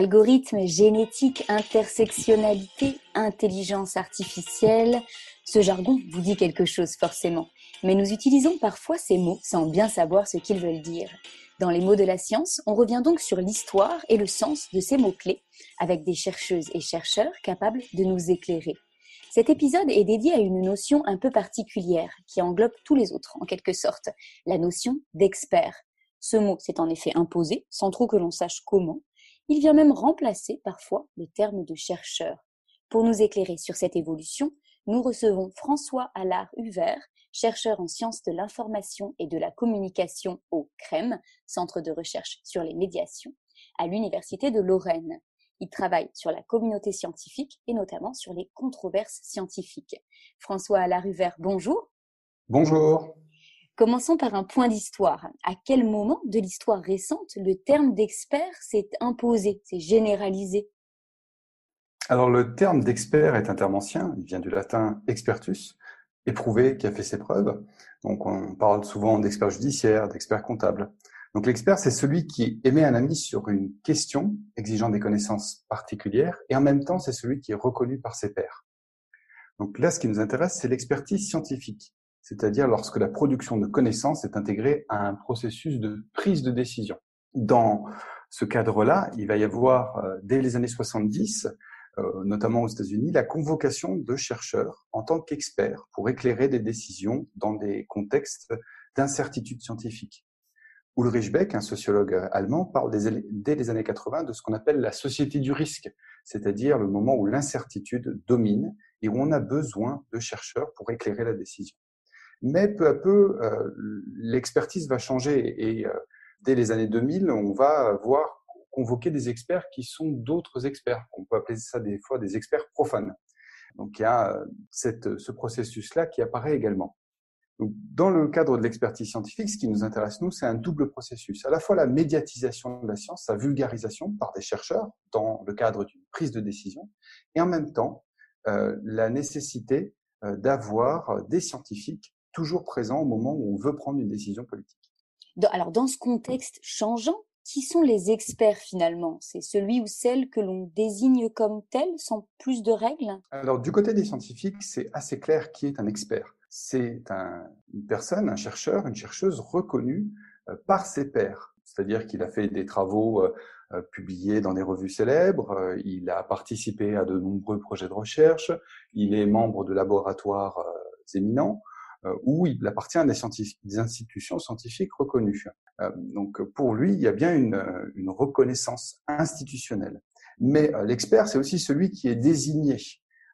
Algorithmes, génétique, intersectionnalité, intelligence artificielle, ce jargon vous dit quelque chose forcément. Mais nous utilisons parfois ces mots sans bien savoir ce qu'ils veulent dire. Dans les mots de la science, on revient donc sur l'histoire et le sens de ces mots-clés, avec des chercheuses et chercheurs capables de nous éclairer. Cet épisode est dédié à une notion un peu particulière, qui englobe tous les autres, en quelque sorte, la notion d'expert. Ce mot s'est en effet imposé, sans trop que l'on sache comment, il vient même remplacer parfois le terme de chercheur. Pour nous éclairer sur cette évolution, nous recevons François Allard-Huvert, chercheur en sciences de l'information et de la communication au CREM, Centre de recherche sur les médiations, à l'Université de Lorraine. Il travaille sur la communauté scientifique et notamment sur les controverses scientifiques. François Allard-Huvert, bonjour. Bonjour. Commençons par un point d'histoire. À quel moment de l'histoire récente le terme d'expert s'est imposé, s'est généralisé? Alors le terme d'expert est un terme ancien, il vient du latin expertus, éprouvé, qui a fait ses preuves. Donc on parle souvent d'expert judiciaire, d'expert comptable. Donc l'expert, c'est celui qui émet un avis sur une question exigeant des connaissances particulières et en même temps, c'est celui qui est reconnu par ses pairs. Donc là, ce qui nous intéresse, c'est l'expertise scientifique c'est-à-dire lorsque la production de connaissances est intégrée à un processus de prise de décision. Dans ce cadre-là, il va y avoir, euh, dès les années 70, euh, notamment aux États-Unis, la convocation de chercheurs en tant qu'experts pour éclairer des décisions dans des contextes d'incertitude scientifique. Ulrich Beck, un sociologue allemand, parle dès les années 80 de ce qu'on appelle la société du risque, c'est-à-dire le moment où l'incertitude domine et où on a besoin de chercheurs pour éclairer la décision. Mais peu à peu, euh, l'expertise va changer et euh, dès les années 2000, on va voir convoquer des experts qui sont d'autres experts. On peut appeler ça des fois des experts profanes. Donc il y a euh, cette, ce processus-là qui apparaît également. Donc, dans le cadre de l'expertise scientifique, ce qui nous intéresse, nous, c'est un double processus. À la fois la médiatisation de la science, sa vulgarisation par des chercheurs dans le cadre d'une prise de décision, et en même temps, euh, la nécessité euh, d'avoir des scientifiques toujours présent au moment où on veut prendre une décision politique. Alors, dans ce contexte changeant, qui sont les experts finalement? C'est celui ou celle que l'on désigne comme tel sans plus de règles? Alors, du côté des scientifiques, c'est assez clair qui est un expert. C'est un, une personne, un chercheur, une chercheuse reconnue euh, par ses pairs. C'est-à-dire qu'il a fait des travaux euh, euh, publiés dans des revues célèbres, il a participé à de nombreux projets de recherche, il est membre de laboratoires éminents, où il appartient à des, des institutions scientifiques reconnues. Euh, donc pour lui, il y a bien une, une reconnaissance institutionnelle. Mais euh, l'expert, c'est aussi celui qui est désigné.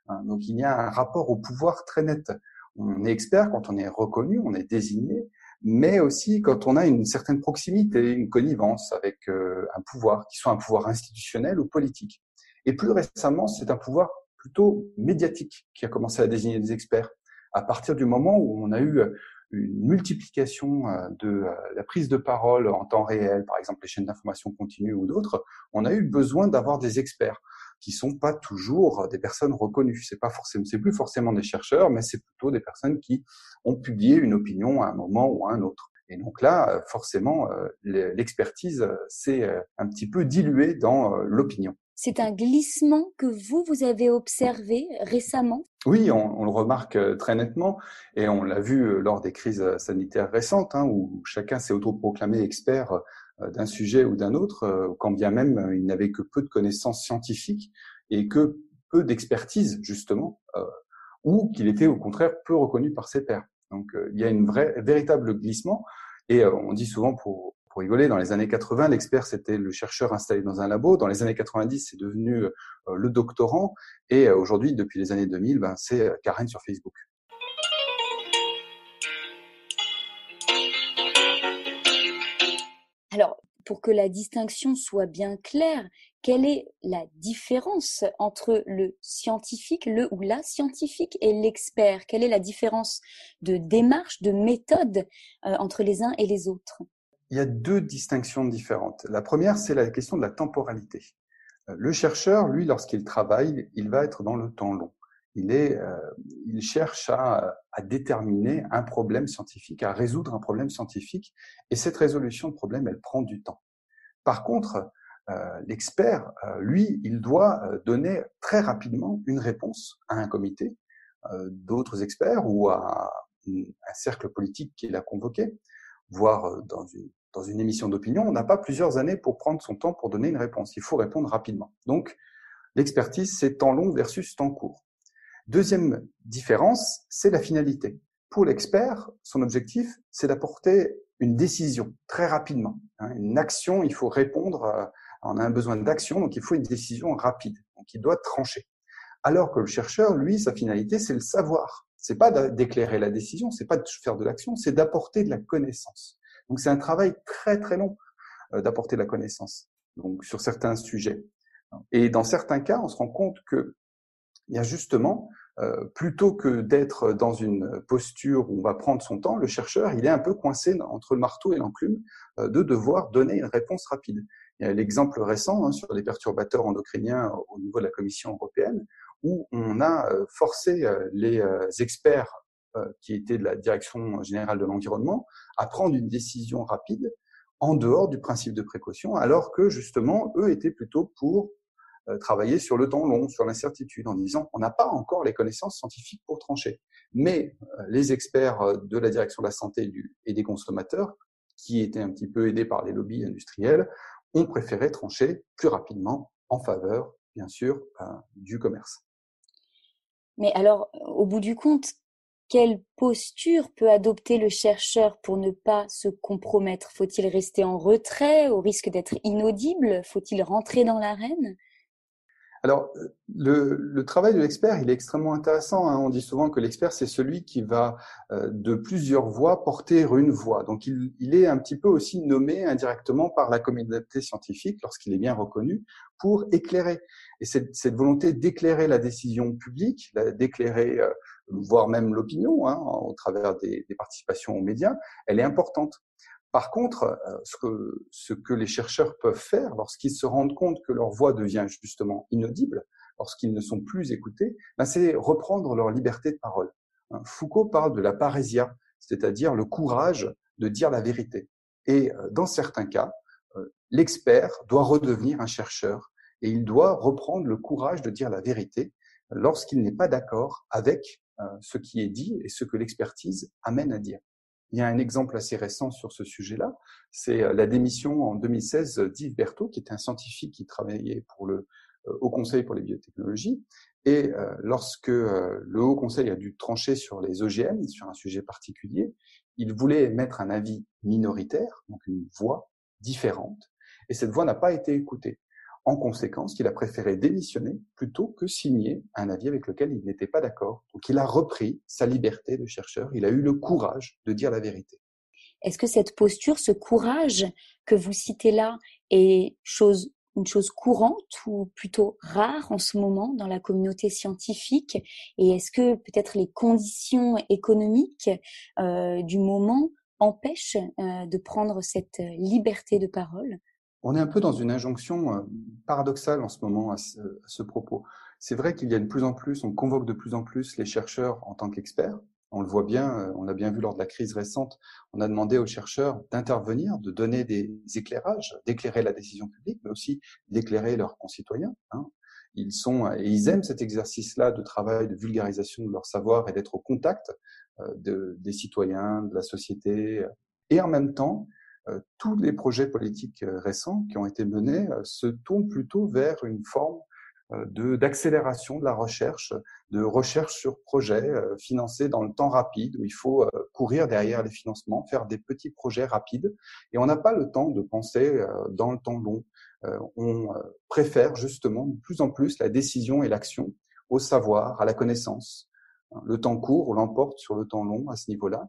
Hein, donc il y a un rapport au pouvoir très net. On est expert quand on est reconnu, on est désigné, mais aussi quand on a une certaine proximité, une connivence avec un pouvoir, qui soit un pouvoir institutionnel ou politique. Et plus récemment, c'est un pouvoir plutôt médiatique qui a commencé à désigner des experts à partir du moment où on a eu euh, une multiplication euh, de euh, la prise de parole en temps réel, par exemple les chaînes d'information continue ou d'autres, on a eu besoin d'avoir des experts qui sont pas toujours des personnes reconnues. C'est pas forcément, c'est plus forcément des chercheurs, mais c'est plutôt des personnes qui ont publié une opinion à un moment ou à un autre. Et donc là, forcément, l'expertise s'est un petit peu diluée dans l'opinion. C'est un glissement que vous, vous avez observé récemment? Oui, on, le remarque euh, très nettement et on l'a vu euh, lors des crises euh, sanitaires récentes hein, où chacun s'est autoproclamé expert d'un sujet ou d'un autre, quand bien même il n'avait que peu de connaissances scientifiques et que peu d'expertise justement, ou qu'il était au contraire peu reconnu par ses pairs. Donc il y a une vraie, véritable glissement et on dit souvent pour pour rigoler, dans les années 80, l'expert, c'était le chercheur installé dans un labo. Dans les années 90, c'est devenu euh, le doctorant. Et euh, aujourd'hui, depuis les années 2000, ben, c'est euh, Karen sur Facebook. Alors, pour que la distinction soit bien claire, quelle est la différence entre le scientifique, le ou la scientifique et l'expert? Quelle est la différence de démarche, de méthode entre les uns et les autres? Il y a deux distinctions différentes. La première, c'est la question de la temporalité. Euh, le chercheur, lui, lorsqu'il travaille, il va être dans le temps long. Il, est, euh, il cherche à, à, déterminer un problème scientifique, à résoudre un problème scientifique, et cette résolution de problème, elle prend du temps. Par contre, l'expert, lui, il doit donner très rapidement une réponse à un comité d'autres experts ou à un cercle politique qu'il a convoqué, voire dans une, dans une émission d'opinion. On n'a pas plusieurs années pour prendre son temps pour donner une réponse. Il faut répondre rapidement. Donc, l'expertise, c'est temps long versus temps court. Deuxième différence, c'est la finalité. Pour l'expert, son objectif, c'est d'apporter une décision très rapidement. Hein, une action, il faut répondre, euh, on a un besoin d'action, donc il faut une décision rapide. Donc il doit trancher. Alors que le chercheur, lui, sa finalité, c'est le savoir. C'est pas d'éclairer la décision, c'est pas de faire de l'action, c'est d'apporter de la connaissance. Donc c'est un travail très très long euh, d'apporter la connaissance. Donc sur certains sujets. Et dans certains cas, on se rend compte que il y a justement euh, plutôt que d'être dans une posture où on va prendre son temps, le chercheur, il est un peu coincé entre le marteau et l'enclume euh, de devoir donner une réponse rapide. Il y a l'exemple récent hein, sur les perturbateurs endocriniens au niveau de la Commission européenne, où on a euh, forcé les experts qui étaient de la Direction générale de l'environnement à prendre une décision rapide en dehors du principe de précaution, alors que justement, eux étaient plutôt pour euh, travailler sur le temps long, sur l'incertitude, en disant on n'a pas encore les connaissances scientifiques pour trancher. Mais euh, les experts euh, de la direction de la santé et des consommateurs, qui étaient un petit peu aidés par les lobbies industriels, ont préféré trancher plus rapidement en faveur, bien sûr, du commerce. Mais alors, au bout du compte, quelle posture peut adopter le chercheur pour ne pas se compromettre? Faut-il rester en retrait au risque d'être inaudible? Faut-il rentrer dans l'arène? Alors, le, travail de l'expert, il est extrêmement intéressant. Hein. On dit souvent que l'expert, c'est celui qui va euh, de plusieurs voix porter une voix. Donc, il, il, est un petit peu aussi nommé indirectement par la communauté scientifique, lorsqu'il est bien reconnu, pour éclairer. Et cette, cette volonté d'éclairer la décision publique, d'éclairer, euh, voire même l'opinion, hein, au travers des, des participations aux médias, elle est importante. Par contre, euh, ce que, ce que les chercheurs peuvent faire lorsqu'ils se rendent compte que leur voix devient justement inaudible, lorsqu'ils ne sont plus écoutés, ben c'est reprendre leur liberté de parole. Hein, Foucault parle de la parésia, c'est-à-dire le courage de dire la vérité. Et euh, dans certains cas, euh, l'expert doit redevenir un chercheur et il doit reprendre le courage de dire la vérité lorsqu'il n'est pas d'accord avec ce qui est dit et ce que l'expertise amène à dire. Il y a un exemple assez récent sur ce sujet-là, c'est euh, la démission en 2016 d'Yves Berthaud, qui était un scientifique qui travaillait pour le euh, Haut Conseil pour les biotechnologies. Et euh, lorsque le Haut Conseil a dû trancher sur les OGM, sur un sujet particulier, il voulait émettre un avis minoritaire, donc une voix différente, et cette voix n'a pas été écoutée en conséquence qu'il a préféré démissionner plutôt que signer un avis avec lequel il n'était pas d'accord. Donc il a repris sa liberté de chercheur, il a eu le courage de dire la vérité. Est-ce que cette posture, ce courage que vous citez là est une chose courante ou plutôt rare en ce moment dans la communauté scientifique? Et est-ce que peut-être les conditions économiques euh, du moment empêchent euh, de prendre cette liberté de parole? On est un peu dans une injonction euh, paradoxale en ce moment à ce, propos. C'est vrai qu'il y a de plus en plus, on convoque de plus en plus les chercheurs en tant qu'experts. On le voit bien, euh, on a bien vu lors de la crise récente, on a demandé aux chercheurs d'intervenir, de donner des éclairages, d'éclairer la décision publique, mais aussi d'éclairer leurs concitoyens. Hein. Ils sont et ils aiment cet exercice-là de travail, de vulgarisation de leur savoir et d'être au contact euh, de, des citoyens, de la société. Et en même temps, tous les projets politiques euh, récents qui ont été menés euh, se tournent plutôt vers une forme d'accélération de la recherche, de recherche sur projet financé dans le temps rapide où il faut courir derrière les financements, faire des petits projets rapides et on n'a pas le temps de penser dans le temps long. On préfère justement de plus en plus la décision et l'action au savoir, à la connaissance. Le temps court l'emporte sur le temps long à ce niveau-là.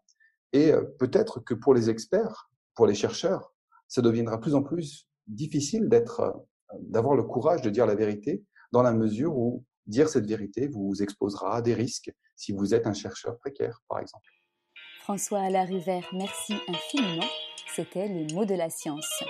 Et peut-être que pour les experts, pour les chercheurs, ça deviendra plus en plus difficile d'être, euh, d'avoir le courage de dire la vérité, dans la mesure où dire cette vérité vous exposera à des risques si vous êtes un chercheur précaire, par exemple. François Alarivert, merci infiniment. C'était les mots de la science.